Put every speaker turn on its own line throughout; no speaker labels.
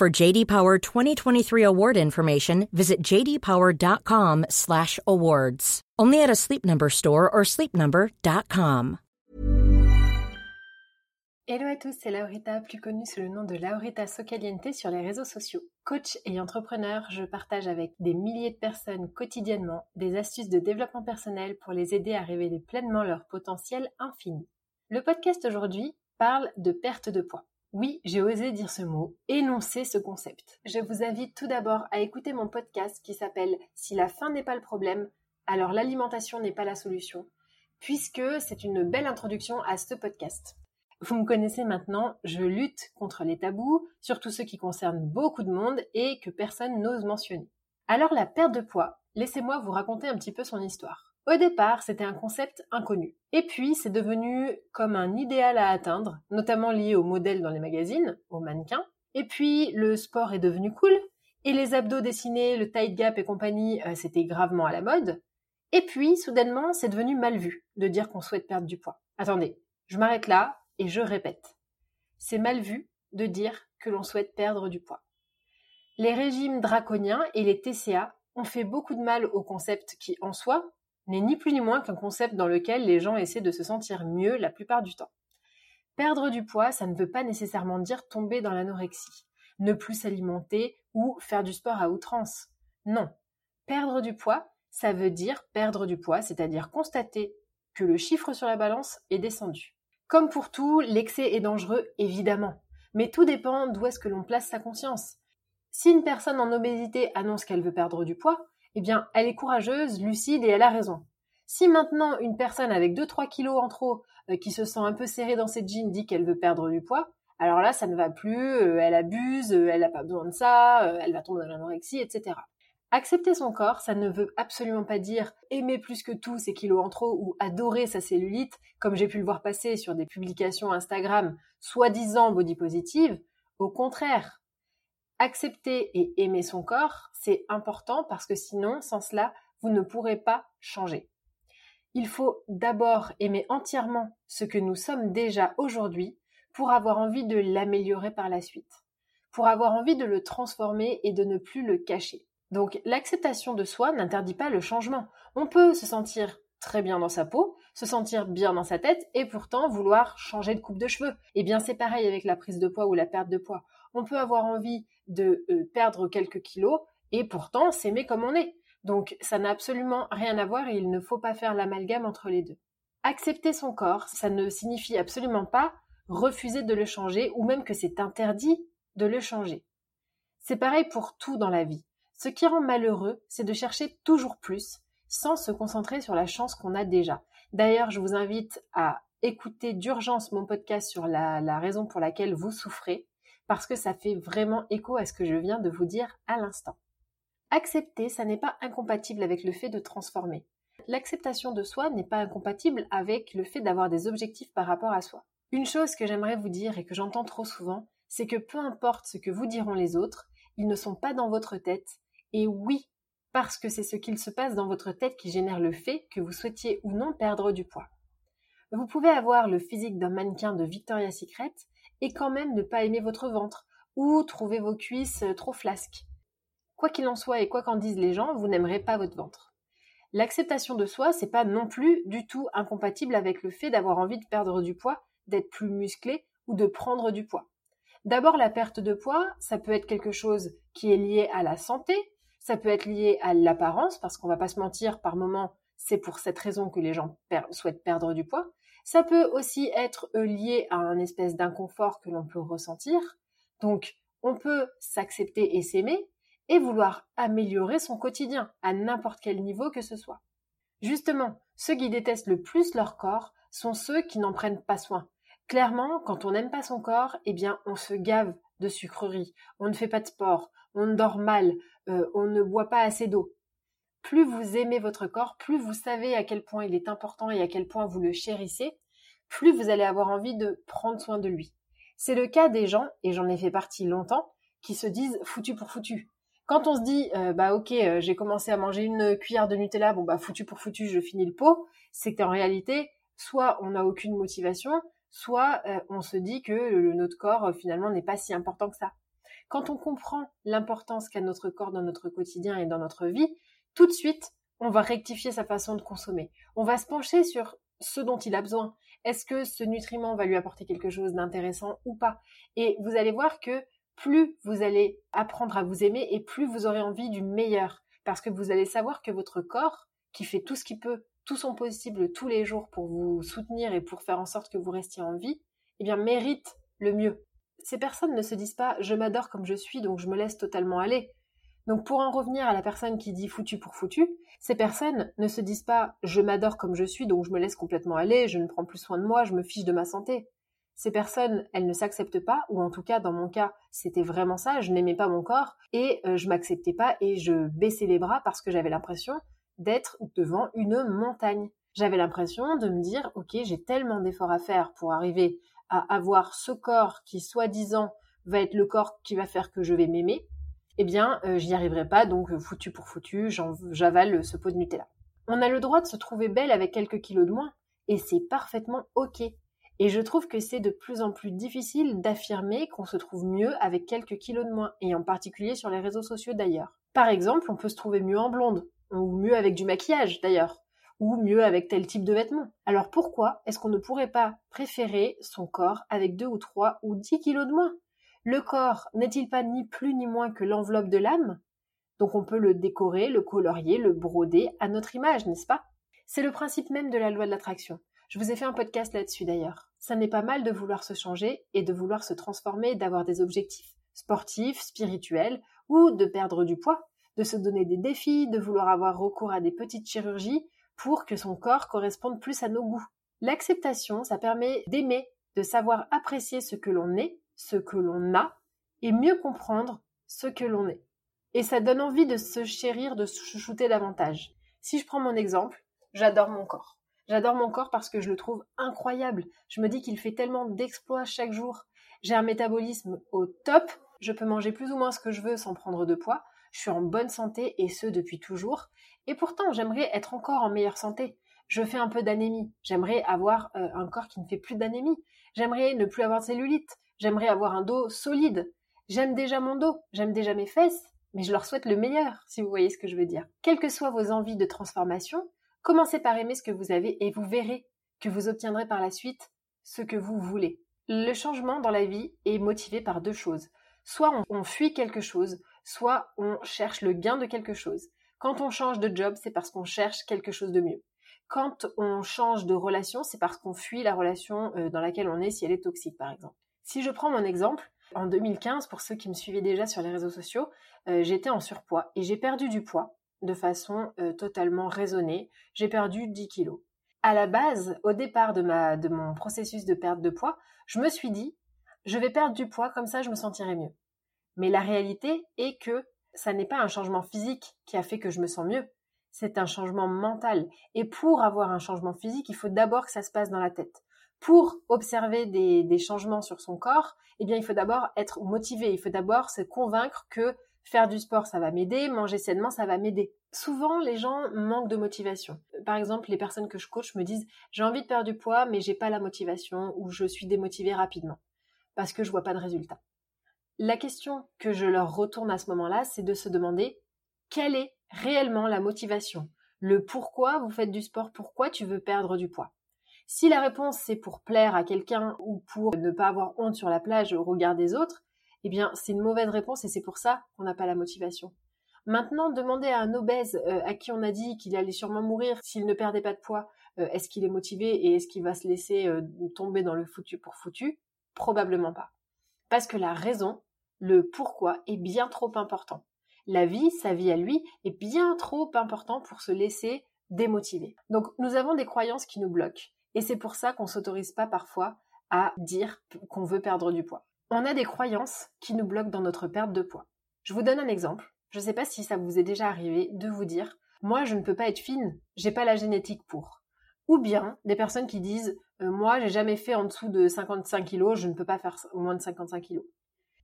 For JD Power 2023 award information, visit jdpower.com/awards. Only at a Sleep Number store or sleepnumber.com.
Hello à tous, c'est Laurita, plus connue sous le nom de Laurita Socaliente sur les réseaux sociaux. Coach et entrepreneur, je partage avec des milliers de personnes quotidiennement des astuces de développement personnel pour les aider à révéler pleinement leur potentiel infini. Le podcast aujourd'hui parle de perte de poids. Oui, j'ai osé dire ce mot, énoncer ce concept. Je vous invite tout d'abord à écouter mon podcast qui s'appelle Si la faim n'est pas le problème, alors l'alimentation n'est pas la solution, puisque c'est une belle introduction à ce podcast. Vous me connaissez maintenant, je lutte contre les tabous, surtout ceux qui concernent beaucoup de monde et que personne n'ose mentionner. Alors la perte de poids, laissez-moi vous raconter un petit peu son histoire. Au départ, c'était un concept inconnu. Et puis, c'est devenu comme un idéal à atteindre, notamment lié aux modèles dans les magazines, aux mannequins. Et puis, le sport est devenu cool, et les abdos dessinés, le tight gap et compagnie, euh, c'était gravement à la mode. Et puis, soudainement, c'est devenu mal vu de dire qu'on souhaite perdre du poids. Attendez, je m'arrête là, et je répète, c'est mal vu de dire que l'on souhaite perdre du poids. Les régimes draconiens et les TCA ont fait beaucoup de mal au concept qui, en soi, n'est ni plus ni moins qu'un concept dans lequel les gens essaient de se sentir mieux la plupart du temps. Perdre du poids, ça ne veut pas nécessairement dire tomber dans l'anorexie, ne plus s'alimenter ou faire du sport à outrance. Non. Perdre du poids, ça veut dire perdre du poids, c'est-à-dire constater que le chiffre sur la balance est descendu. Comme pour tout, l'excès est dangereux, évidemment. Mais tout dépend d'où est-ce que l'on place sa conscience. Si une personne en obésité annonce qu'elle veut perdre du poids, eh bien, elle est courageuse, lucide et elle a raison. Si maintenant une personne avec 2-3 kilos en trop, euh, qui se sent un peu serrée dans ses jeans, dit qu'elle veut perdre du poids, alors là, ça ne va plus, euh, elle abuse, euh, elle n'a pas besoin de ça, elle va tomber dans l'anorexie, etc. Accepter son corps, ça ne veut absolument pas dire aimer plus que tout ses kilos en trop ou adorer sa cellulite, comme j'ai pu le voir passer sur des publications Instagram soi-disant body positive. Au contraire, accepter et aimer son corps, c'est important parce que sinon, sans cela, vous ne pourrez pas changer. Il faut d'abord aimer entièrement ce que nous sommes déjà aujourd'hui pour avoir envie de l'améliorer par la suite, pour avoir envie de le transformer et de ne plus le cacher. Donc l'acceptation de soi n'interdit pas le changement. On peut se sentir très bien dans sa peau, se sentir bien dans sa tête et pourtant vouloir changer de coupe de cheveux. Eh bien c'est pareil avec la prise de poids ou la perte de poids. On peut avoir envie de euh, perdre quelques kilos et pourtant s'aimer comme on est. Donc ça n'a absolument rien à voir et il ne faut pas faire l'amalgame entre les deux. Accepter son corps, ça ne signifie absolument pas refuser de le changer ou même que c'est interdit de le changer. C'est pareil pour tout dans la vie. Ce qui rend malheureux, c'est de chercher toujours plus, sans se concentrer sur la chance qu'on a déjà. D'ailleurs, je vous invite à écouter d'urgence mon podcast sur la, la, raison pour laquelle vous souffrez, parce que ça fait vraiment écho à ce que je viens de vous dire à l'instant. Accepter, ça n'est pas incompatible avec le fait de transformer. L'acceptation de soi n'est pas incompatible avec le fait d'avoir des objectifs par rapport à soi. Une chose que j'aimerais vous dire et que j'entends trop souvent, c'est que peu importe ce que vous diront les autres, ils ne sont pas dans votre tête. Et oui, parce que c'est ce qu'il se passe dans votre tête qui génère le fait que vous souhaitiez ou non perdre du poids. Vous pouvez avoir le physique d'un mannequin de Victoria's Secret et quand même ne pas aimer votre ventre ou trouver vos cuisses trop flasques. Quoi qu'il en soit et quoi qu'en disent les gens, vous n'aimerez pas votre ventre. L'acceptation de soi, c'est pas non plus du tout incompatible avec le fait d'avoir envie de perdre du poids, d'être plus musclé ou de prendre du poids. D'abord, la perte de poids, ça peut être quelque chose qui est lié à la santé, ça peut être lié à l'apparence, parce qu'on va pas se mentir, par moment, c'est pour cette raison que les gens souhaitent perdre du poids. Ça peut aussi être euh, lié à un espèce d'inconfort que l'on peut ressentir. Donc, on peut s'accepter et s'aimer et vouloir améliorer son quotidien à n'importe quel niveau que ce soit. Justement, ceux qui détestent le plus leur corps sont ceux qui n'en prennent pas soin, Clairement, quand on n'aime pas son corps, eh bien, on se gave de sucreries, on ne fait pas de sport, on dort mal, euh, on ne boit pas assez d'eau. Plus vous aimez votre corps, plus vous savez à quel point il est important et à quel point vous le chérissez, plus vous allez avoir envie de prendre soin de lui. C'est le cas des gens, et j'en ai fait partie longtemps, qui se disent foutu pour foutu. Quand on se dit euh, bah ok euh, j'ai commencé à manger une cuillère de Nutella bon bah foutu pour foutu je finis le pot, c'est qu'en réalité soit on n'a aucune motivation, soit euh, on se dit que notre corps finalement n'est pas si important que ça. Quand on comprend l'importance qu'a notre corps dans notre quotidien et dans notre vie, tout de suite, on va rectifier sa façon de consommer. On va se pencher sur ce dont il a besoin. Est-ce que ce nutriment va lui apporter quelque chose d'intéressant ou pas? Et vous allez voir que plus vous allez apprendre à vous aimer et plus vous aurez envie du meilleur. Parce que vous allez savoir que votre corps, qui fait tout ce qu'il peut tout son possible tous les jours pour vous soutenir et pour faire en sorte que vous restiez en vie, eh bien, mérite le mieux. Ces personnes ne se disent pas je m'adore comme je suis, donc je me laisse totalement aller. Donc pour en revenir à la personne qui dit foutu pour foutu, ces personnes ne se disent pas je m'adore comme je suis, donc je me laisse complètement aller, je ne prends plus soin de moi, je me fiche de ma santé. Ces personnes, elles ne s'acceptent pas, ou en tout cas dans mon cas, c'était vraiment ça, je n'aimais pas mon corps et euh, je m'acceptais pas et je baissais les bras parce que j'avais l'impression d'être devant une montagne. J'avais l'impression de me dire, ok, j'ai tellement d'efforts à faire pour arriver à avoir ce corps qui, soi-disant, va être le corps qui va faire que je vais m'aimer. Eh bien, euh, j'y arriverai pas, donc euh, foutu pour foutu, j'avale ce pot de Nutella. On a le droit de se trouver belle avec quelques kilos de moins, et c'est parfaitement ok. Et je trouve que c'est de plus en plus difficile d'affirmer qu'on se trouve mieux avec quelques kilos de moins, et en particulier sur les réseaux sociaux d'ailleurs. Par exemple, on peut se trouver mieux en blonde, ou mieux avec du maquillage d'ailleurs, ou mieux avec tel type de vêtements. Alors pourquoi est-ce qu'on ne pourrait pas préférer son corps avec deux ou trois ou dix kilos de moins? Le corps n'est-il pas ni plus ni moins que l'enveloppe de l'âme? Donc on peut le décorer, le colorier, le broder à notre image, n'est-ce pas? C'est le principe même de la loi de l'attraction. Je vous ai fait un podcast là-dessus d'ailleurs. Ça n'est pas mal de vouloir se changer et de vouloir se transformer, d'avoir des objectifs sportifs, spirituels ou de perdre du poids de se donner des défis, de vouloir avoir recours à des petites chirurgies pour que son corps corresponde plus à nos goûts. L'acceptation, ça permet d'aimer, de savoir apprécier ce que l'on est, ce que l'on a, et mieux comprendre ce que l'on est. Et ça donne envie de se chérir, de se chouchouter davantage. Si je prends mon exemple, j'adore mon corps. J'adore mon corps parce que je le trouve incroyable. Je me dis qu'il fait tellement d'exploits chaque jour. J'ai un métabolisme au top. Je peux manger plus ou moins ce que je veux sans prendre de poids je suis en bonne santé et ce depuis toujours. Et pourtant, j'aimerais être encore en meilleure santé. Je fais un peu d'anémie. J'aimerais avoir euh, un corps qui ne fait plus d'anémie. J'aimerais ne plus avoir de cellulite. J'aimerais avoir un dos solide. J'aime déjà mon dos. J'aime déjà mes fesses. Mais je leur souhaite le meilleur, si vous voyez ce que je veux dire. Quelles que soient vos envies de transformation, commencez par aimer ce que vous avez et vous verrez que vous obtiendrez par la suite ce que vous voulez. Le changement dans la vie est motivé par deux choses. Soit on, fuit quelque chose, soit on cherche le gain de quelque chose. Quand on change de job, c'est parce qu'on cherche quelque chose de mieux. Quand on change de relation, c'est parce qu'on fuit la relation euh, dans laquelle on est si elle est toxique, par exemple. Si je prends mon exemple, en 2015, pour ceux qui me suivaient déjà sur les réseaux sociaux, euh, j'étais en surpoids et j'ai perdu du poids de façon euh, totalement raisonnée. J'ai perdu 10 kilos. À la base, au départ de, de mon processus de perte de poids, je me suis dit, je vais perdre du poids, comme ça je me sentirai mieux. Mais la réalité est que ça n'est pas un changement physique qui a fait que je me sens mieux, c'est un changement mental. Et pour avoir un changement physique, il faut d'abord que ça se passe dans la tête. Pour observer des, changements sur son corps, eh bien, il faut d'abord être motivé. Il faut d'abord se convaincre que faire du sport, ça va m'aider, manger sainement, ça va m'aider. Souvent, les gens manquent de motivation. Par exemple, les personnes que je coach me disent j'ai envie de perdre du poids, mais j'ai pas la motivation ou je suis démotivée rapidement parce que je vois pas de résultat. La question que je leur retourne à ce moment-là, c'est de se demander quelle est réellement la motivation, le pourquoi vous faites du sport, pourquoi tu veux perdre du poids? Si la réponse c'est pour plaire à quelqu'un ou pour ne pas avoir honte sur la plage au regard des autres, eh bien c'est une mauvaise réponse et c'est pour ça qu'on n'a pas la motivation. Maintenant, demander à un obèse euh, à qui on a dit qu'il allait sûrement mourir s'il ne perdait pas de poids, euh, est-ce qu'il est motivé et est-ce qu'il va se laisser euh, tomber dans le foutu pour foutu? Probablement pas. Parce que la raison, le pourquoi est bien trop important. La vie, sa vie à lui, est bien trop important pour se laisser démotiver. Donc nous avons des croyances qui nous bloquent. Et c'est pour ça qu'on s'autorise pas parfois à dire qu'on veut perdre du poids. On a des croyances qui nous bloquent dans notre perte de poids. Je vous donne un exemple. Je ne sais pas si ça vous est déjà arrivé de vous dire moi je ne peux pas être fine, j'ai pas la génétique pour. Ou bien des personnes qui disent euh, moi j'ai jamais fait en dessous de 55 kilos, je ne peux pas faire moins de 55 kilos.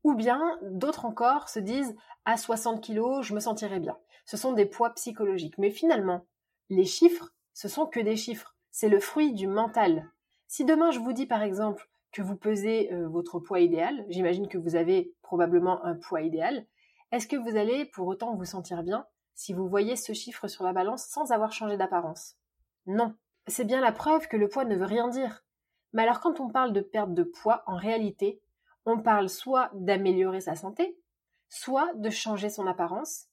Ou bien d'autres encore se disent à 60 kilos je me sentirai bien. Ce sont des poids psychologiques. Mais finalement, les chiffres, ce sont que des chiffres. C'est le fruit du mental. Si demain je vous dis par exemple que vous pesez euh, votre poids idéal, j'imagine que vous avez probablement un poids idéal, est-ce que vous allez pour autant vous sentir bien si vous voyez ce chiffre sur la balance sans avoir changé d'apparence? Non. C'est bien la preuve que le poids ne veut rien dire. Mais alors quand on parle de perte de poids, en réalité, on parle soit d'améliorer sa santé, soit de changer son apparence,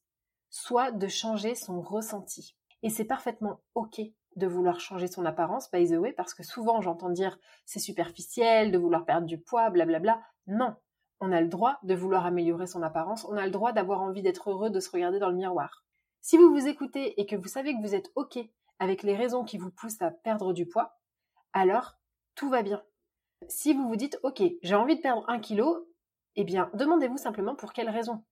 soit de changer son ressenti. Et c'est parfaitement OK de vouloir changer son apparence, by the way, parce que souvent j'entends dire c'est superficiel, de vouloir perdre du poids, blablabla. Non, on a le droit de vouloir améliorer son apparence, on a le droit d'avoir envie d'être heureux, de se regarder dans le miroir. Si vous vous écoutez et que vous savez que vous êtes OK avec les raisons qui vous poussent à perdre du poids, alors tout va bien. Si vous vous dites OK, j'ai envie de perdre un kilo, eh bien demandez-vous simplement pour quelle raison.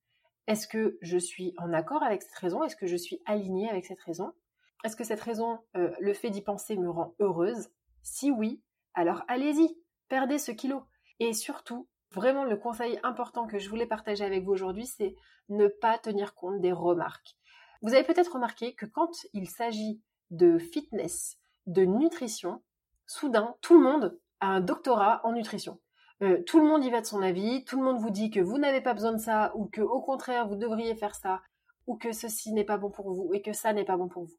Est-ce que je suis en accord avec cette raison? Est-ce que je suis alignée avec cette raison? Est-ce que cette raison, euh, le fait d'y penser me rend heureuse? Si oui, alors allez-y, perdez ce kilo. Et surtout, Vraiment, le conseil important que je voulais partager avec vous aujourd'hui, c'est ne pas tenir compte des remarques. Vous avez peut-être remarqué que quand il s'agit de fitness, de nutrition, soudain, tout le monde a un doctorat en nutrition. Euh, tout le monde y va de son avis, tout le monde vous dit que vous n'avez pas besoin de ça, ou que au contraire vous devriez faire ça, ou que ceci n'est pas bon pour vous, et que ça n'est pas bon pour vous.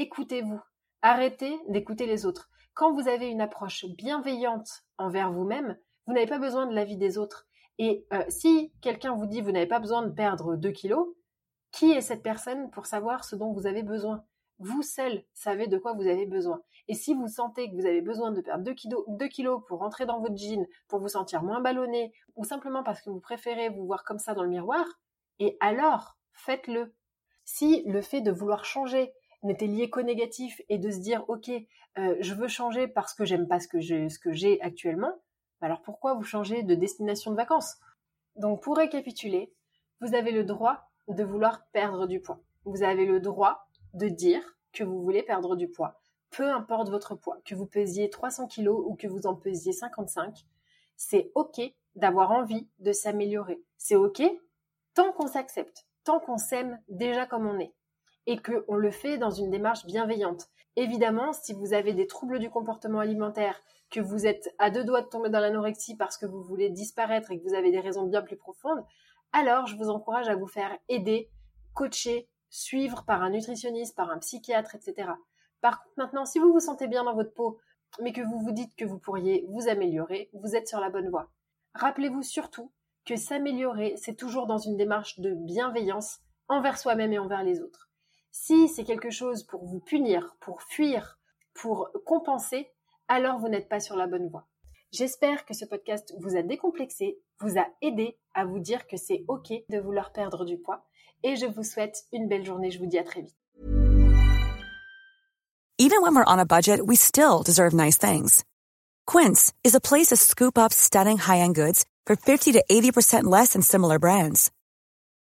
Écoutez-vous. Arrêtez d'écouter les autres. Quand vous avez une approche bienveillante envers vous-même, vous n'avez pas besoin de l'avis des autres. Et euh, si quelqu'un vous dit vous n'avez pas besoin de perdre 2 kilos, qui est cette personne pour savoir ce dont vous avez besoin? Vous seul savez de quoi vous avez besoin. Et si vous sentez que vous avez besoin de perdre 2 kilos, 2 kilos pour rentrer dans votre jean, pour vous sentir moins ballonné, ou simplement parce que vous préférez vous voir comme ça dans le miroir, et alors faites-le. Si le fait de vouloir changer n'était lié qu'au négatif et de se dire ok euh, je veux changer parce que j'aime pas ce que j'ai actuellement, alors pourquoi vous changez de destination de vacances? Donc pour récapituler, vous avez le droit de vouloir perdre du poids. Vous avez le droit de dire que vous voulez perdre du poids. Peu importe votre poids, que vous pesiez 300 kg ou que vous en pesiez 55, c'est OK d'avoir envie de s'améliorer. C'est OK tant qu'on s'accepte, tant qu'on s'aime déjà comme on est et qu'on le fait dans une démarche bienveillante. Évidemment, si vous avez des troubles du comportement alimentaire, que vous êtes à deux doigts de tomber dans l'anorexie parce que vous voulez disparaître et que vous avez des raisons bien plus profondes, alors je vous encourage à vous faire aider, coacher, suivre par un nutritionniste, par un psychiatre, etc. Par contre, maintenant, si vous vous sentez bien dans votre peau, mais que vous vous dites que vous pourriez vous améliorer, vous êtes sur la bonne voie. Rappelez-vous surtout que s'améliorer, c'est toujours dans une démarche de bienveillance envers soi-même et envers les autres. Si c'est quelque chose pour vous punir, pour fuir, pour compenser, alors vous n'êtes pas sur la bonne voie. J'espère que ce podcast vous a décomplexé, vous a aidé à vous dire que c'est OK de vouloir perdre du poids. Et je vous souhaite une belle journée. Je vous dis à très vite.
Even when we're on a budget, we still deserve nice things. Quince is a place to scoop up stunning high-end goods for 50 to 80% less than similar brands.